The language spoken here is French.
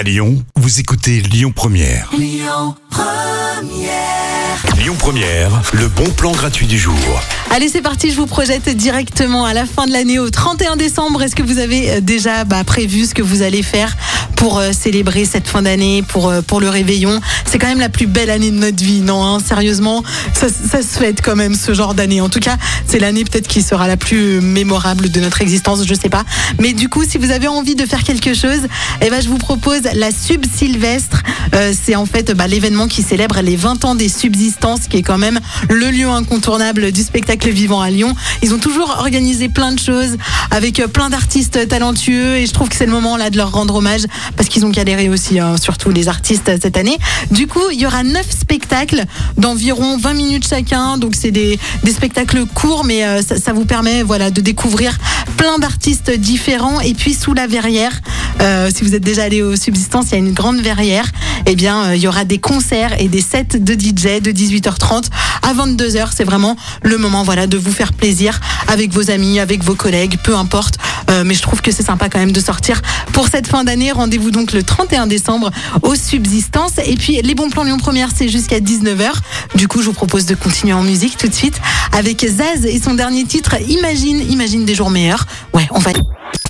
À Lyon, vous écoutez Lyon Première. Lyon Première. le bon plan gratuit du jour. Allez, c'est parti, je vous projette directement à la fin de l'année, au 31 décembre. Est-ce que vous avez euh, déjà bah, prévu ce que vous allez faire pour euh, célébrer cette fin d'année, pour, euh, pour le réveillon C'est quand même la plus belle année de notre vie, non hein? Sérieusement, ça, ça se fête quand même ce genre d'année. En tout cas, c'est l'année peut-être qui sera la plus mémorable de notre existence, je sais pas. Mais du coup, si vous avez envie de faire quelque chose, eh ben, je vous propose la Sub Sylvestre. Euh, c'est en fait bah, l'événement qui célèbre les 20 ans des subsistances, qui est quand même le lieu incontournable du spectacle vivant à Lyon. Ils ont toujours organisé plein de choses avec euh, plein d'artistes talentueux et je trouve que c'est le moment là de leur rendre hommage parce qu'ils ont galéré aussi, hein, surtout les artistes cette année. Du coup, il y aura neuf spectacles d'environ 20 minutes chacun, donc c'est des, des spectacles courts, mais euh, ça, ça vous permet voilà de découvrir plein d'artistes différents. Et puis sous la verrière, euh, si vous êtes déjà allé aux Subsistances, il y a une grande verrière. Eh bien, euh, il y aura des concerts et des sets de DJ de 18h30 à 22h. C'est vraiment le moment, voilà, de vous faire plaisir avec vos amis, avec vos collègues, peu importe. Euh, mais je trouve que c'est sympa quand même de sortir pour cette fin d'année. Rendez-vous donc le 31 décembre aux Subsistances. Et puis, les bons plans Lyon Première, c'est jusqu'à 19h. Du coup, je vous propose de continuer en musique tout de suite avec Zaz et son dernier titre, Imagine, Imagine des jours meilleurs. Ouais, on va.